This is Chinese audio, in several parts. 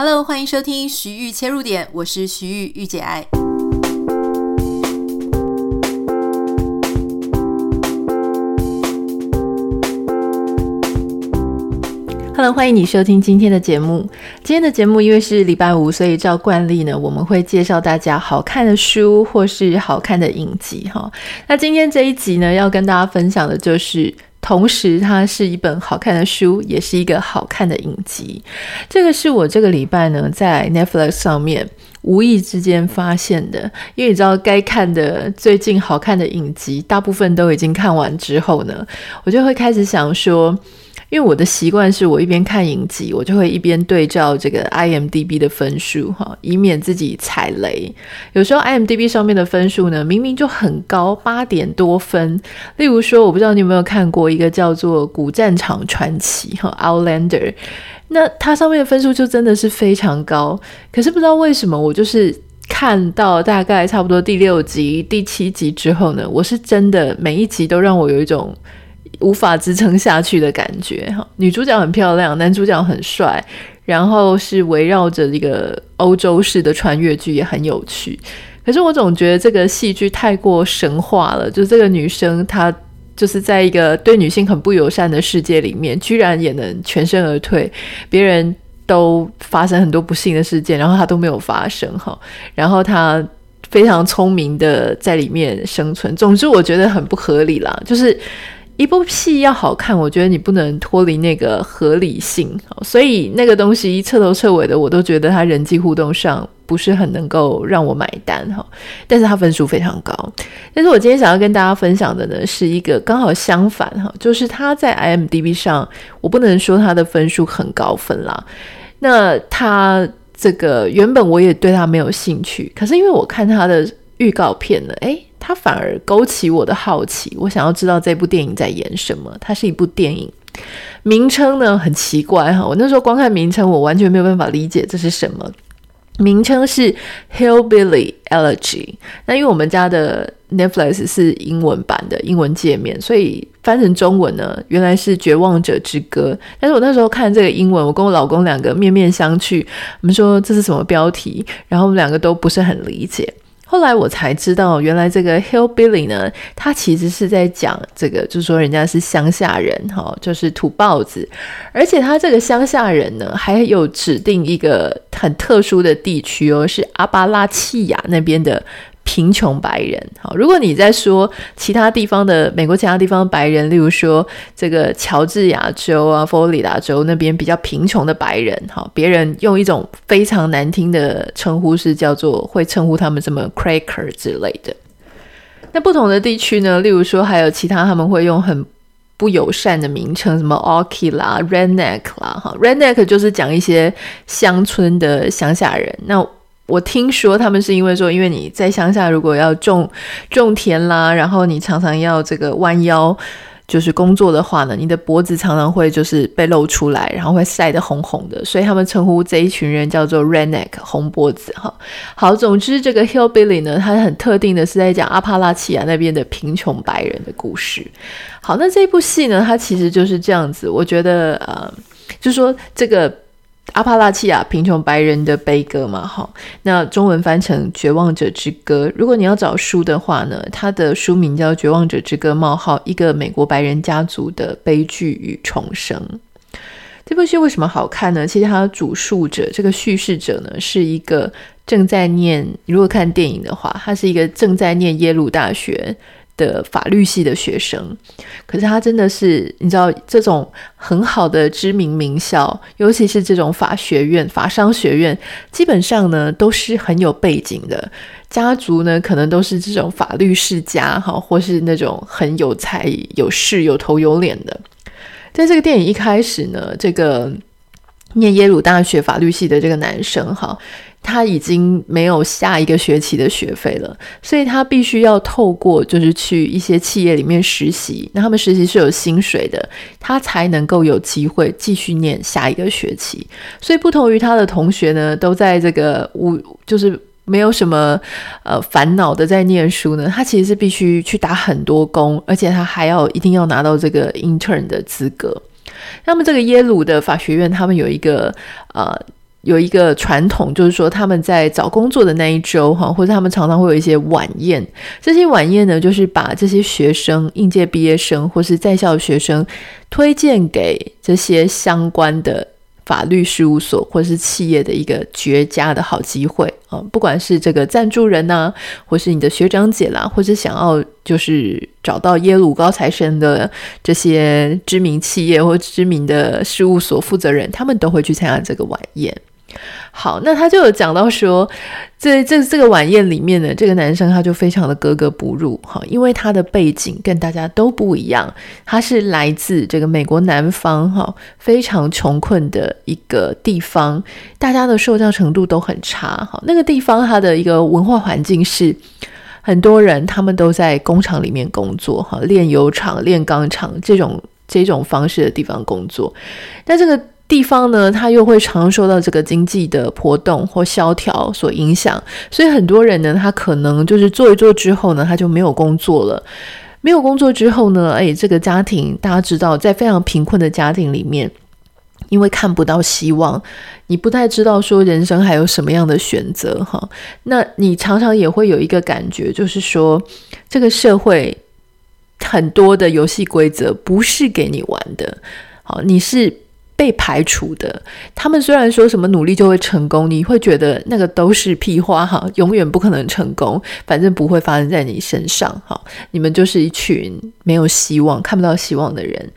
Hello，欢迎收听徐玉切入点，我是徐玉御姐爱。Hello，欢迎你收听今天的节目。今天的节目因为是礼拜五，所以照惯例呢，我们会介绍大家好看的书或是好看的影集哈。那今天这一集呢，要跟大家分享的就是。同时，它是一本好看的书，也是一个好看的影集。这个是我这个礼拜呢在 Netflix 上面无意之间发现的。因为你知道，该看的最近好看的影集，大部分都已经看完之后呢，我就会开始想说。因为我的习惯是我一边看影集，我就会一边对照这个 IMDB 的分数，哈，以免自己踩雷。有时候 IMDB 上面的分数呢，明明就很高，八点多分。例如说，我不知道你有没有看过一个叫做《古战场传奇》哈，《Outlander》，那它上面的分数就真的是非常高。可是不知道为什么，我就是看到大概差不多第六集、第七集之后呢，我是真的每一集都让我有一种。无法支撑下去的感觉哈，女主角很漂亮，男主角很帅，然后是围绕着一个欧洲式的穿越剧，也很有趣。可是我总觉得这个戏剧太过神话了，就这个女生她就是在一个对女性很不友善的世界里面，居然也能全身而退，别人都发生很多不幸的事件，然后她都没有发生哈，然后她非常聪明的在里面生存。总之，我觉得很不合理啦，就是。一部戏要好看，我觉得你不能脱离那个合理性，所以那个东西彻头彻尾的，我都觉得他人际互动上不是很能够让我买单哈。但是他分数非常高，但是我今天想要跟大家分享的呢，是一个刚好相反哈，就是他在 IMDB 上，我不能说他的分数很高分啦。那他这个原本我也对他没有兴趣，可是因为我看他的预告片呢，诶。它反而勾起我的好奇，我想要知道这部电影在演什么。它是一部电影，名称呢很奇怪哈，我那时候光看名称，我完全没有办法理解这是什么。名称是《Hillbilly Elegy》。那因为我们家的 Netflix 是英文版的英文界面，所以翻成中文呢，原来是《绝望者之歌》。但是我那时候看这个英文，我跟我老公两个面面相觑，我们说这是什么标题？然后我们两个都不是很理解。后来我才知道，原来这个 hillbilly 呢，他其实是在讲这个，就是说人家是乡下人，哈，就是土豹子，而且他这个乡下人呢，还有指定一个很特殊的地区哦，是阿巴拉契亚那边的。贫穷白人，好，如果你在说其他地方的美国其他地方的白人，例如说这个乔治亚州啊、佛罗里达州那边比较贫穷的白人，好，别人用一种非常难听的称呼是叫做会称呼他们什么 cracker 之类的。那不同的地区呢，例如说还有其他他们会用很不友善的名称，什么 o k i 啦、Redneck 啦，哈，Redneck 就是讲一些乡村的乡下人，那。我听说他们是因为说，因为你在乡下如果要种种田啦，然后你常常要这个弯腰就是工作的话呢，你的脖子常常会就是被露出来，然后会晒得红红的，所以他们称呼这一群人叫做 redneck 红脖子哈。好，总之这个 hillbilly 呢，它很特定的是在讲阿帕拉契亚那边的贫穷白人的故事。好，那这部戏呢，它其实就是这样子，我觉得呃，就说这个。阿帕拉契亚贫穷白人的悲歌嘛，哈，那中文翻成《绝望者之歌》。如果你要找书的话呢，它的书名叫《绝望者之歌：冒号一个美国白人家族的悲剧与重生》。这部戏为什么好看呢？其实它的主述者，这个叙事者呢，是一个正在念，如果看电影的话，他是一个正在念耶鲁大学。的法律系的学生，可是他真的是你知道，这种很好的知名名校，尤其是这种法学院、法商学院，基本上呢都是很有背景的家族呢，可能都是这种法律世家哈，或是那种很有才、有势、有头有脸的。在这个电影一开始呢，这个念耶鲁大学法律系的这个男生哈。他已经没有下一个学期的学费了，所以他必须要透过就是去一些企业里面实习，那他们实习是有薪水的，他才能够有机会继续念下一个学期。所以不同于他的同学呢，都在这个无就是没有什么呃烦恼的在念书呢，他其实是必须去打很多工，而且他还要一定要拿到这个 intern 的资格。那么这个耶鲁的法学院，他们有一个呃。有一个传统，就是说他们在找工作的那一周哈，或者他们常常会有一些晚宴。这些晚宴呢，就是把这些学生、应届毕业生或是在校学生推荐给这些相关的法律事务所或是企业的一个绝佳的好机会啊！不管是这个赞助人呐、或是你的学长姐啦，或是想要就是找到耶鲁高材生的这些知名企业或知名的事务所负责人，他们都会去参加这个晚宴。好，那他就有讲到说，在这这个晚宴里面呢，这个男生他就非常的格格不入哈，因为他的背景跟大家都不一样，他是来自这个美国南方哈，非常穷困的一个地方，大家的受教程度都很差哈。那个地方它的一个文化环境是，很多人他们都在工厂里面工作哈，炼油厂、炼钢厂这种这种方式的地方工作，但这个。地方呢，它又会常受到这个经济的波动或萧条所影响，所以很多人呢，他可能就是做一做之后呢，他就没有工作了。没有工作之后呢，哎，这个家庭大家知道，在非常贫困的家庭里面，因为看不到希望，你不太知道说人生还有什么样的选择哈。那你常常也会有一个感觉，就是说这个社会很多的游戏规则不是给你玩的，好，你是。被排除的，他们虽然说什么努力就会成功，你会觉得那个都是屁话哈，永远不可能成功，反正不会发生在你身上哈。你们就是一群没有希望、看不到希望的人，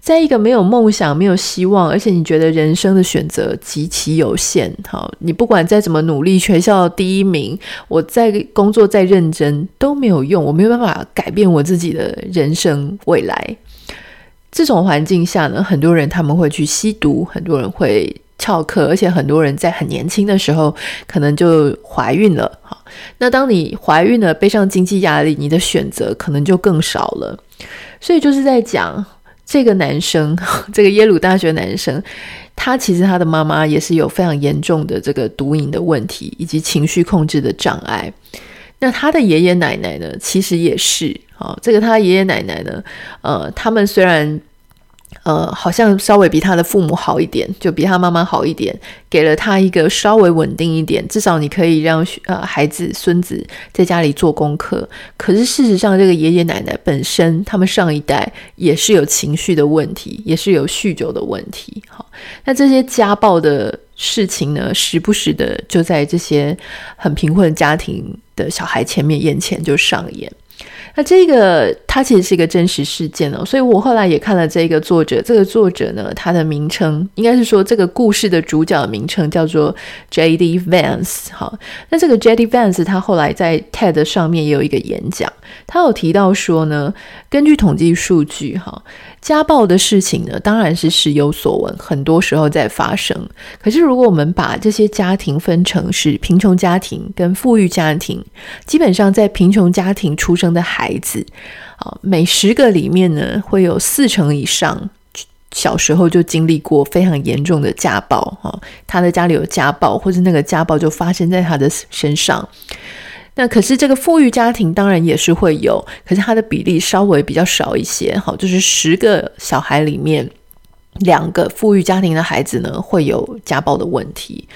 在一个没有梦想、没有希望，而且你觉得人生的选择极其有限哈。你不管再怎么努力，学校第一名，我在工作再认真都没有用，我没有办法改变我自己的人生未来。这种环境下呢，很多人他们会去吸毒，很多人会翘课，而且很多人在很年轻的时候可能就怀孕了。好，那当你怀孕了，背上经济压力，你的选择可能就更少了。所以就是在讲这个男生，这个耶鲁大学男生，他其实他的妈妈也是有非常严重的这个毒瘾的问题，以及情绪控制的障碍。那他的爷爷奶奶呢，其实也是。好，这个他爷爷奶奶呢，呃，他们虽然，呃，好像稍微比他的父母好一点，就比他妈妈好一点，给了他一个稍微稳定一点，至少你可以让呃孩子孙子在家里做功课。可是事实上，这个爷爷奶奶本身，他们上一代也是有情绪的问题，也是有酗酒的问题。好，那这些家暴的事情呢，时不时的就在这些很贫困家庭的小孩前面眼前就上演。那这个它其实是一个真实事件哦，所以我后来也看了这个作者，这个作者呢，他的名称应该是说这个故事的主角名称叫做 J.D. Vance。好，那这个 J.D. Vance 他后来在 TED 上面也有一个演讲，他有提到说呢，根据统计数据，哈。家暴的事情呢，当然是时有所闻，很多时候在发生。可是，如果我们把这些家庭分成是贫穷家庭跟富裕家庭，基本上在贫穷家庭出生的孩孩子，啊，每十个里面呢，会有四成以上小时候就经历过非常严重的家暴，哈，他的家里有家暴，或者那个家暴就发生在他的身上。那可是这个富裕家庭当然也是会有，可是它的比例稍微比较少一些，好，就是十个小孩里面两个富裕家庭的孩子呢会有家暴的问题，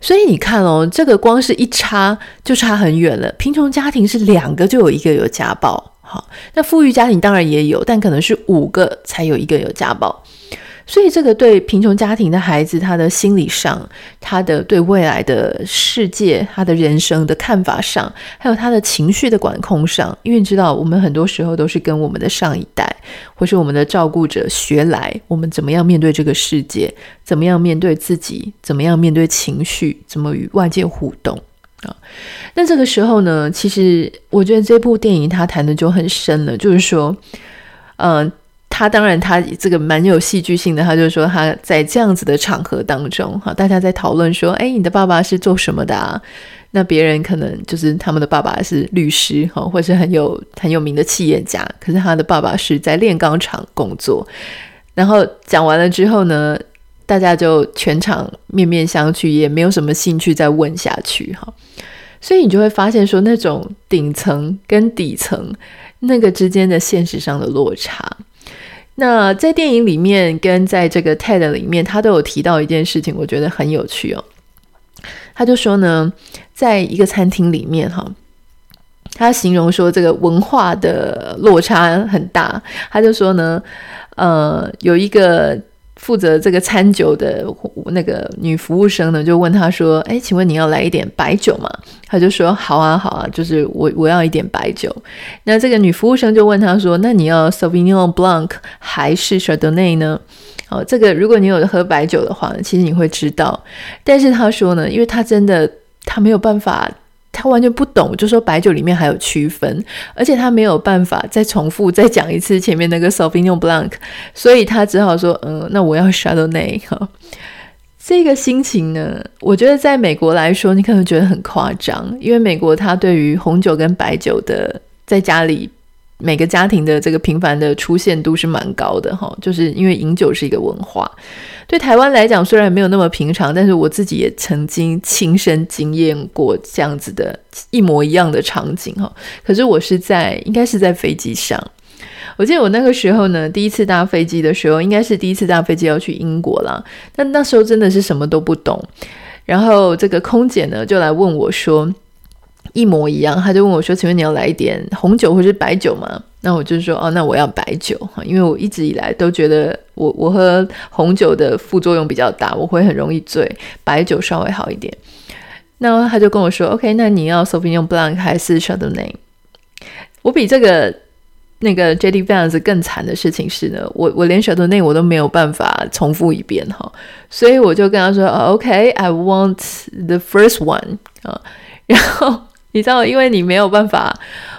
所以你看哦，这个光是一差就差很远了。贫穷家庭是两个就有一个有家暴，好，那富裕家庭当然也有，但可能是五个才有一个有家暴。所以，这个对贫穷家庭的孩子，他的心理上，他的对未来的世界，他的人生的看法上，还有他的情绪的管控上，因为你知道，我们很多时候都是跟我们的上一代，或是我们的照顾者学来，我们怎么样面对这个世界，怎么样面对自己，怎么样面对情绪，怎么与外界互动啊？那这个时候呢，其实我觉得这部电影他谈的就很深了，就是说，嗯、呃。他当然，他这个蛮有戏剧性的。他就是说他在这样子的场合当中，哈，大家在讨论说，哎，你的爸爸是做什么的啊？那别人可能就是他们的爸爸是律师，哈，或是很有很有名的企业家。可是他的爸爸是在炼钢厂工作。然后讲完了之后呢，大家就全场面面相觑，也没有什么兴趣再问下去，哈。所以你就会发现说，那种顶层跟底层那个之间的现实上的落差。那在电影里面跟在这个 TED 里面，他都有提到一件事情，我觉得很有趣哦。他就说呢，在一个餐厅里面哈，他形容说这个文化的落差很大。他就说呢，呃，有一个。负责这个餐酒的那个女服务生呢，就问他说：“哎，请问你要来一点白酒吗？”他就说：“好啊，好啊，就是我我要一点白酒。”那这个女服务生就问他说：“那你要 Sauvignon Blanc 还是 Chardonnay 呢？”哦，这个如果你有喝白酒的话，其实你会知道。但是他说呢，因为他真的他没有办法。他完全不懂，就说白酒里面还有区分，而且他没有办法再重复再讲一次前面那个 Sauvignon Blanc，所以他只好说，嗯，那我要 Chardonnay 哈。这个心情呢，我觉得在美国来说，你可能觉得很夸张，因为美国他对于红酒跟白酒的在家里。每个家庭的这个频繁的出现度是蛮高的哈，就是因为饮酒是一个文化。对台湾来讲，虽然没有那么平常，但是我自己也曾经亲身经验过这样子的一模一样的场景哈。可是我是在应该是在飞机上，我记得我那个时候呢，第一次搭飞机的时候，应该是第一次搭飞机要去英国啦。但那时候真的是什么都不懂，然后这个空姐呢就来问我说。一模一样，他就问我说：“请问你要来一点红酒或是白酒吗？”那我就说：“哦，那我要白酒哈，因为我一直以来都觉得我我喝红酒的副作用比较大，我会很容易醉，白酒稍微好一点。”那他就跟我说：“OK，那你要 Sauvignon Blanc 还是 Chardonnay？” 我比这个那个 JD Vance 更惨的事情是呢，我我连 Chardonnay 我都没有办法重复一遍哈，所以我就跟他说：“OK，I want the first one 啊。”然后。你知道，因为你没有办法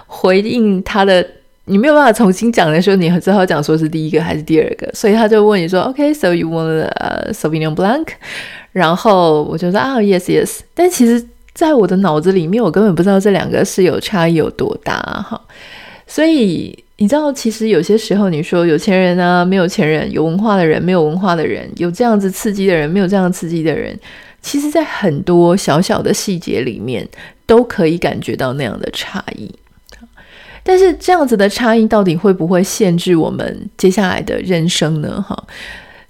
回应他的，你没有办法重新讲的时候，你只好讲说是第一个还是第二个，所以他就问你说：“OK，so you want a Sauvignon Blanc？” 然后我就说：“啊，yes，yes。”但其实，在我的脑子里面，我根本不知道这两个是有差异有多大哈。所以你知道，其实有些时候你说有钱人啊，没有钱人，有文化的人，没有文化的人，有这样子刺激的人，没有这样刺激的人，其实，在很多小小的细节里面。都可以感觉到那样的差异，但是这样子的差异到底会不会限制我们接下来的人生呢？哈，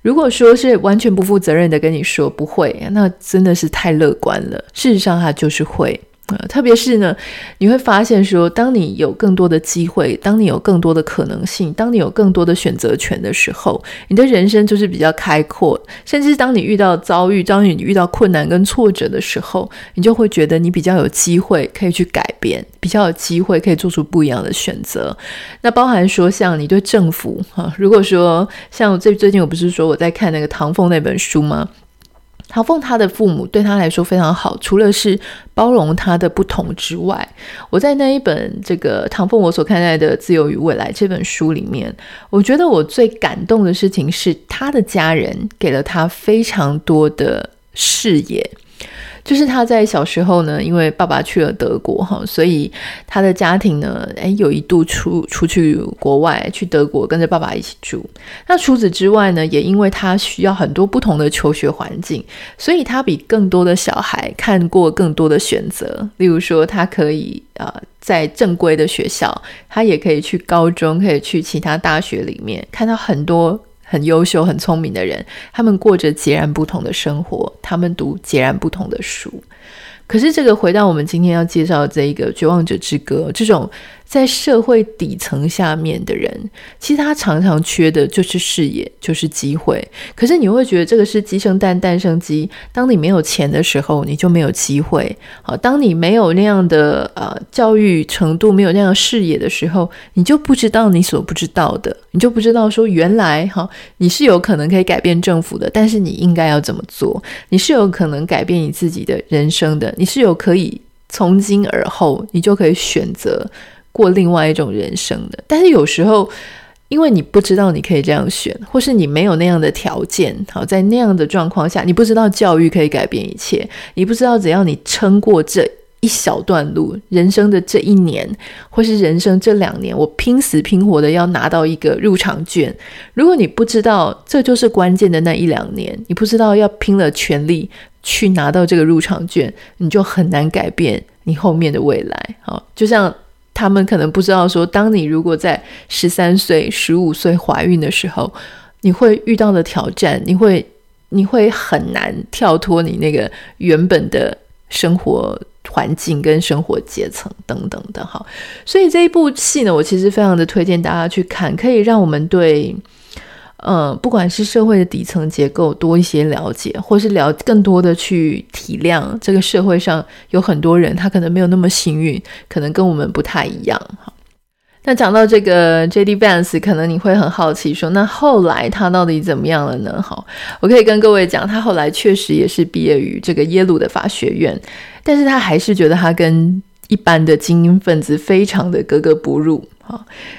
如果说是完全不负责任的跟你说不会，那真的是太乐观了。事实上，它就是会。特别是呢，你会发现说，当你有更多的机会，当你有更多的可能性，当你有更多的选择权的时候，你的人生就是比较开阔。甚至当你遇到遭遇，当你遇到困难跟挫折的时候，你就会觉得你比较有机会可以去改变，比较有机会可以做出不一样的选择。那包含说，像你对政府哈，如果说像最最近我不是说我在看那个唐凤那本书吗？唐凤他的父母对他来说非常好，除了是包容他的不同之外，我在那一本这个唐凤我所看待的自由与未来这本书里面，我觉得我最感动的事情是他的家人给了他非常多的视野。就是他在小时候呢，因为爸爸去了德国哈，所以他的家庭呢，诶，有一度出出去国外，去德国跟着爸爸一起住。那除此之外呢，也因为他需要很多不同的求学环境，所以他比更多的小孩看过更多的选择。例如说，他可以啊、在正规的学校，他也可以去高中，可以去其他大学里面看到很多。很优秀、很聪明的人，他们过着截然不同的生活，他们读截然不同的书。可是，这个回到我们今天要介绍的这一个《绝望者之歌》，这种。在社会底层下面的人，其实他常常缺的就是视野，就是机会。可是你会觉得这个是鸡生蛋，蛋生鸡。当你没有钱的时候，你就没有机会。好，当你没有那样的呃教育程度，没有那样视野的时候，你就不知道你所不知道的，你就不知道说原来哈你是有可能可以改变政府的，但是你应该要怎么做？你是有可能改变你自己的人生的，你是有可以从今而后你就可以选择。过另外一种人生的，但是有时候，因为你不知道你可以这样选，或是你没有那样的条件，好，在那样的状况下，你不知道教育可以改变一切，你不知道只要你撑过这一小段路，人生的这一年，或是人生这两年，我拼死拼活的要拿到一个入场券。如果你不知道这就是关键的那一两年，你不知道要拼了全力去拿到这个入场券，你就很难改变你后面的未来。好，就像。他们可能不知道说，当你如果在十三岁、十五岁怀孕的时候，你会遇到的挑战，你会你会很难跳脱你那个原本的生活环境跟生活阶层等等的哈。所以这一部戏呢，我其实非常的推荐大家去看，可以让我们对。嗯，不管是社会的底层结构多一些了解，或是了更多的去体谅这个社会上有很多人，他可能没有那么幸运，可能跟我们不太一样。哈，那讲到这个 J.D. Vance，可能你会很好奇说，那后来他到底怎么样了呢？好，我可以跟各位讲，他后来确实也是毕业于这个耶鲁的法学院，但是他还是觉得他跟一般的精英分子非常的格格不入。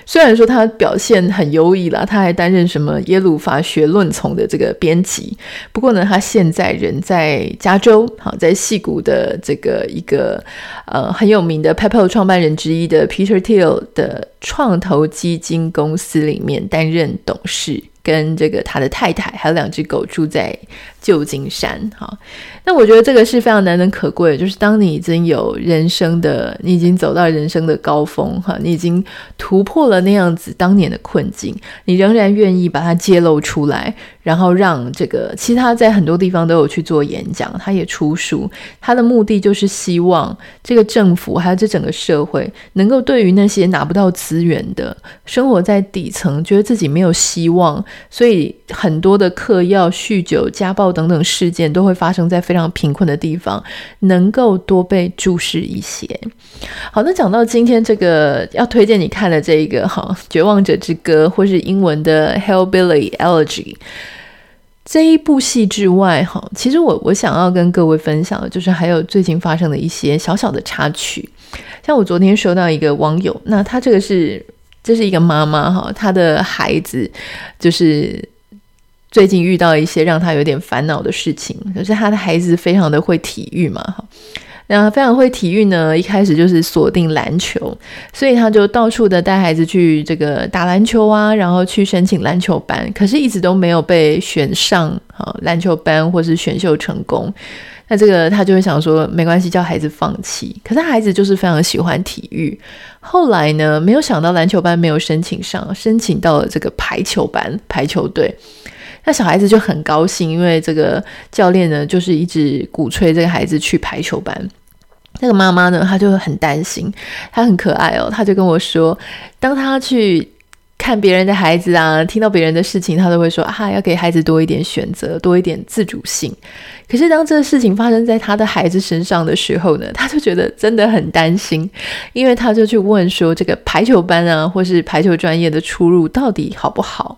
虽然说他表现很优异啦，他还担任什么耶鲁法学论丛的这个编辑。不过呢，他现在人在加州，好，在西谷的这个一个呃很有名的 PayPal 创办人之一的 Peter Thiel 的创投基金公司里面担任董事，跟这个他的太太还有两只狗住在旧金山。哈，那我觉得这个是非常难能可贵的，就是当你已经有人生的，你已经走到人生的高峰，哈，你已经。突破了那样子当年的困境，你仍然愿意把它揭露出来，然后让这个其他在很多地方都有去做演讲，他也出书，他的目的就是希望这个政府还有这整个社会能够对于那些拿不到资资源的、生活在底层、觉得自己没有希望，所以很多的嗑药、酗酒、家暴等等事件都会发生在非常贫困的地方，能够多被注视一些。好，那讲到今天这个要推荐你看。的这一个哈，《绝望者之歌》或是英文的《Hellbilly Elegy》这一部戏之外，哈，其实我我想要跟各位分享的，就是还有最近发生的一些小小的插曲。像我昨天收到一个网友，那他这个是这是一个妈妈哈，她的孩子就是最近遇到一些让他有点烦恼的事情，就是他的孩子非常的会体育嘛，哈。那非常会体育呢，一开始就是锁定篮球，所以他就到处的带孩子去这个打篮球啊，然后去申请篮球班，可是一直都没有被选上啊篮球班或是选秀成功。那这个他就会想说，没关系，叫孩子放弃。可是孩子就是非常喜欢体育，后来呢，没有想到篮球班没有申请上，申请到了这个排球班，排球队。那小孩子就很高兴，因为这个教练呢，就是一直鼓吹这个孩子去排球班。那个妈妈呢，她就很担心，她很可爱哦，她就跟我说，当她去看别人的孩子啊，听到别人的事情，他都会说啊，要给孩子多一点选择，多一点自主性。可是当这个事情发生在他的孩子身上的时候呢，他就觉得真的很担心，因为他就去问说，这个排球班啊，或是排球专业的出入到底好不好？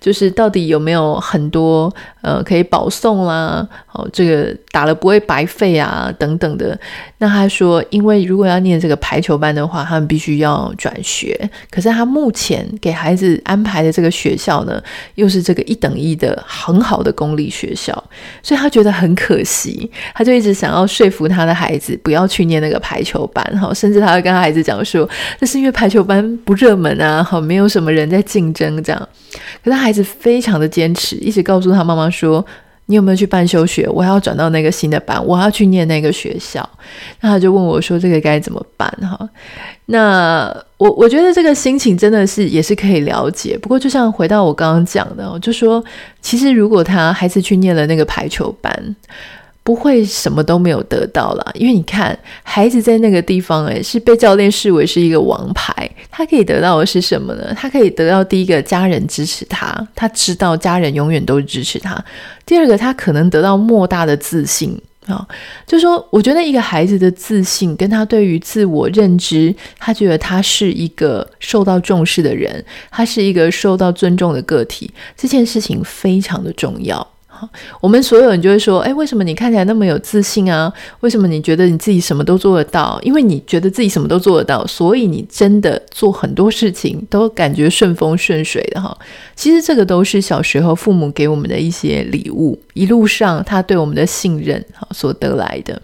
就是到底有没有很多呃可以保送啦？哦，这个打了不会白费啊，等等的。那他说，因为如果要念这个排球班的话，他们必须要转学。可是他目前给孩子安排的这个学校呢，又是这个一等一的很好的公立学校，所以他觉得很可惜。他就一直想要说服他的孩子不要去念那个排球班，哈，甚至他会跟他孩子讲说，那是因为排球班不热门啊，好，没有什么人在竞争这样。可是孩子非常的坚持，一直告诉他妈妈说：“你有没有去办休学？我还要转到那个新的班，我还要去念那个学校。”那他就问我说：“这个该怎么办？”哈，那我我觉得这个心情真的是也是可以了解。不过就像回到我刚刚讲的，我就说，其实如果他孩子去念了那个排球班，不会什么都没有得到啦，因为你看，孩子在那个地方，诶，是被教练视为是一个王牌，他可以得到的是什么呢？他可以得到第一个家人支持他，他知道家人永远都支持他。第二个，他可能得到莫大的自信啊，就说我觉得一个孩子的自信，跟他对于自我认知，他觉得他是一个受到重视的人，他是一个受到尊重的个体，这件事情非常的重要。我们所有人就会说：“诶，为什么你看起来那么有自信啊？为什么你觉得你自己什么都做得到？因为你觉得自己什么都做得到，所以你真的做很多事情都感觉顺风顺水的哈。其实这个都是小时候父母给我们的一些礼物，一路上他对我们的信任哈所得来的。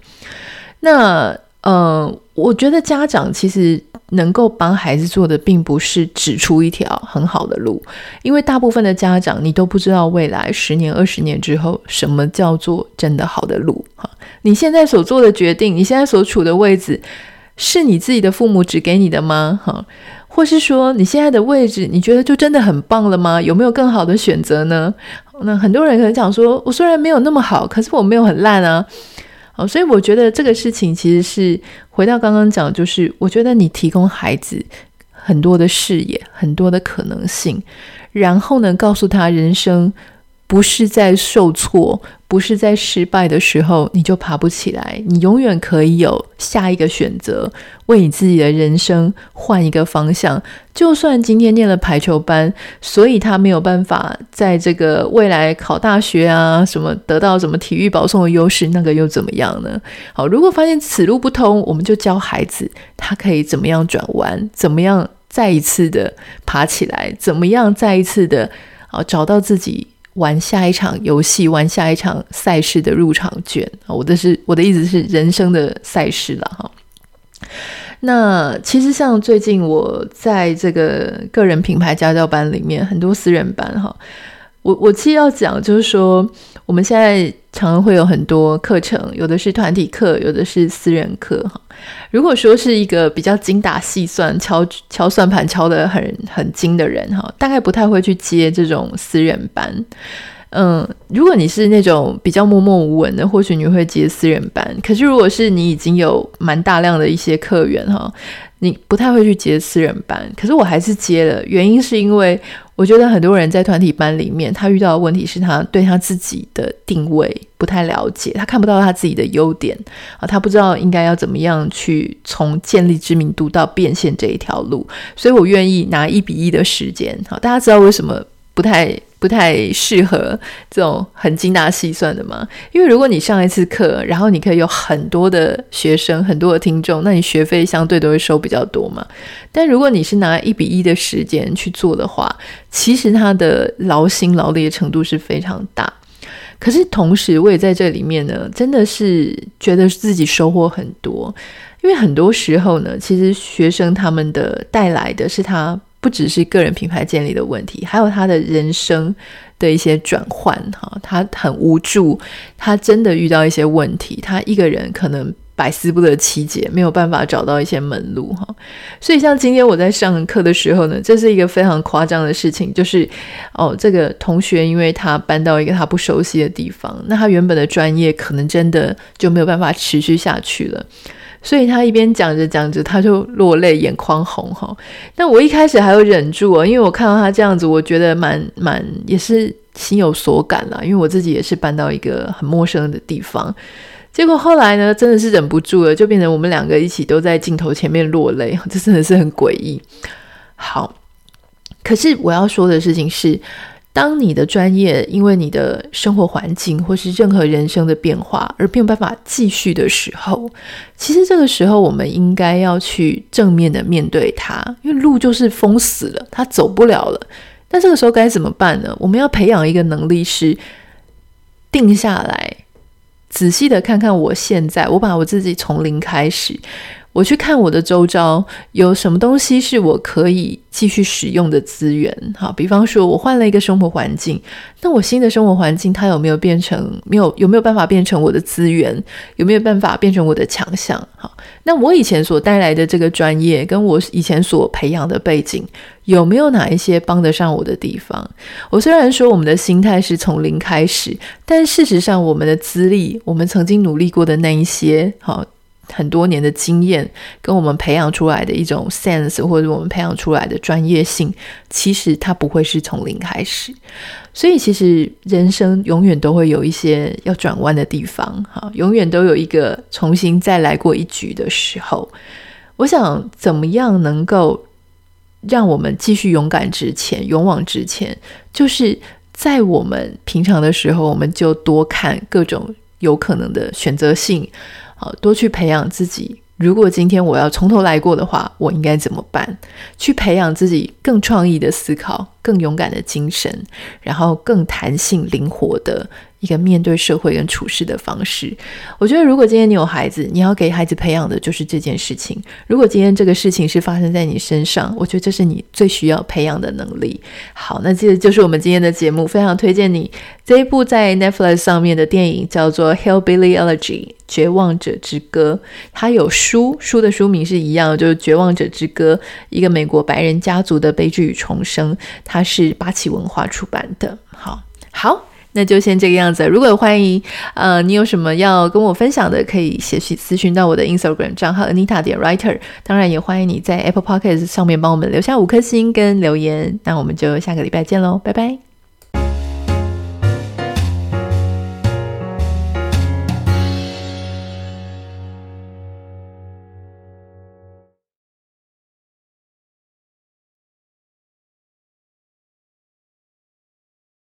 那、呃，我觉得家长其实。”能够帮孩子做的，并不是指出一条很好的路，因为大部分的家长，你都不知道未来十年、二十年之后，什么叫做真的好的路。哈，你现在所做的决定，你现在所处的位置，是你自己的父母指给你的吗？哈，或是说你现在的位置，你觉得就真的很棒了吗？有没有更好的选择呢？那很多人可能讲说，我虽然没有那么好，可是我没有很烂啊。哦，所以我觉得这个事情其实是回到刚刚讲，就是我觉得你提供孩子很多的视野，很多的可能性，然后呢，告诉他人生。不是在受挫，不是在失败的时候你就爬不起来。你永远可以有下一个选择，为你自己的人生换一个方向。就算今天念了排球班，所以他没有办法在这个未来考大学啊什么得到什么体育保送的优势，那个又怎么样呢？好，如果发现此路不通，我们就教孩子他可以怎么样转弯，怎么样再一次的爬起来，怎么样再一次的啊找到自己。玩下一场游戏，玩下一场赛事的入场券。我的是我的意思是人生的赛事了哈。那其实像最近我在这个个人品牌家教班里面，很多私人班哈。我我其实要讲就是说，我们现在常常会有很多课程，有的是团体课，有的是私人课哈。如果说是一个比较精打细算、敲敲算盘敲得很很精的人哈，大概不太会去接这种私人班。嗯，如果你是那种比较默默无闻的，或许你会接私人班。可是如果是你已经有蛮大量的一些客源哈，你不太会去接私人班。可是我还是接了，原因是因为。我觉得很多人在团体班里面，他遇到的问题是他对他自己的定位不太了解，他看不到他自己的优点啊，他不知道应该要怎么样去从建立知名度到变现这一条路，所以我愿意拿一比一的时间。好，大家知道为什么不太？不太适合这种很精打细算的嘛？因为如果你上一次课，然后你可以有很多的学生、很多的听众，那你学费相对都会收比较多嘛。但如果你是拿一比一的时间去做的话，其实它的劳心劳力的程度是非常大。可是同时，我也在这里面呢，真的是觉得自己收获很多，因为很多时候呢，其实学生他们的带来的是他。不只是个人品牌建立的问题，还有他的人生的一些转换哈，他很无助，他真的遇到一些问题，他一个人可能百思不得其解，没有办法找到一些门路哈。所以像今天我在上课的时候呢，这是一个非常夸张的事情，就是哦，这个同学因为他搬到一个他不熟悉的地方，那他原本的专业可能真的就没有办法持续下去了。所以他一边讲着讲着，他就落泪，眼眶红哈。但我一开始还有忍住哦，因为我看到他这样子，我觉得蛮蛮也是心有所感啦。因为我自己也是搬到一个很陌生的地方，结果后来呢，真的是忍不住了，就变成我们两个一起都在镜头前面落泪，这真的是很诡异。好，可是我要说的事情是。当你的专业因为你的生活环境或是任何人生的变化而没有办法继续的时候，其实这个时候我们应该要去正面的面对它，因为路就是封死了，它走不了了。那这个时候该怎么办呢？我们要培养一个能力，是定下来，仔细的看看我现在，我把我自己从零开始。我去看我的周遭有什么东西是我可以继续使用的资源，好，比方说我换了一个生活环境，那我新的生活环境它有没有变成没有有没有办法变成我的资源，有没有办法变成我的强项？好，那我以前所带来的这个专业跟我以前所培养的背景有没有哪一些帮得上我的地方？我虽然说我们的心态是从零开始，但事实上我们的资历，我们曾经努力过的那一些，好。很多年的经验跟我们培养出来的一种 sense，或者我们培养出来的专业性，其实它不会是从零开始。所以，其实人生永远都会有一些要转弯的地方，哈，永远都有一个重新再来过一局的时候。我想，怎么样能够让我们继续勇敢直前、勇往直前，就是在我们平常的时候，我们就多看各种有可能的选择性。好，多去培养自己。如果今天我要从头来过的话，我应该怎么办？去培养自己更创意的思考，更勇敢的精神，然后更弹性灵活的。一个面对社会跟处事的方式，我觉得如果今天你有孩子，你要给孩子培养的就是这件事情。如果今天这个事情是发生在你身上，我觉得这是你最需要培养的能力。好，那这就是我们今天的节目，非常推荐你这一部在 Netflix 上面的电影，叫做《Hillbilly Elegy》绝望者之歌。它有书，书的书名是一样，就是《绝望者之歌》，一个美国白人家族的悲剧与重生。它是八旗文化出版的。好，好。那就先这个样子。如果欢迎，呃，你有什么要跟我分享的，可以写信咨询到我的 Instagram 账号 Anita 点 Writer。当然也欢迎你在 Apple p o c k e t 上面帮我们留下五颗星跟留言。那我们就下个礼拜见喽，拜拜。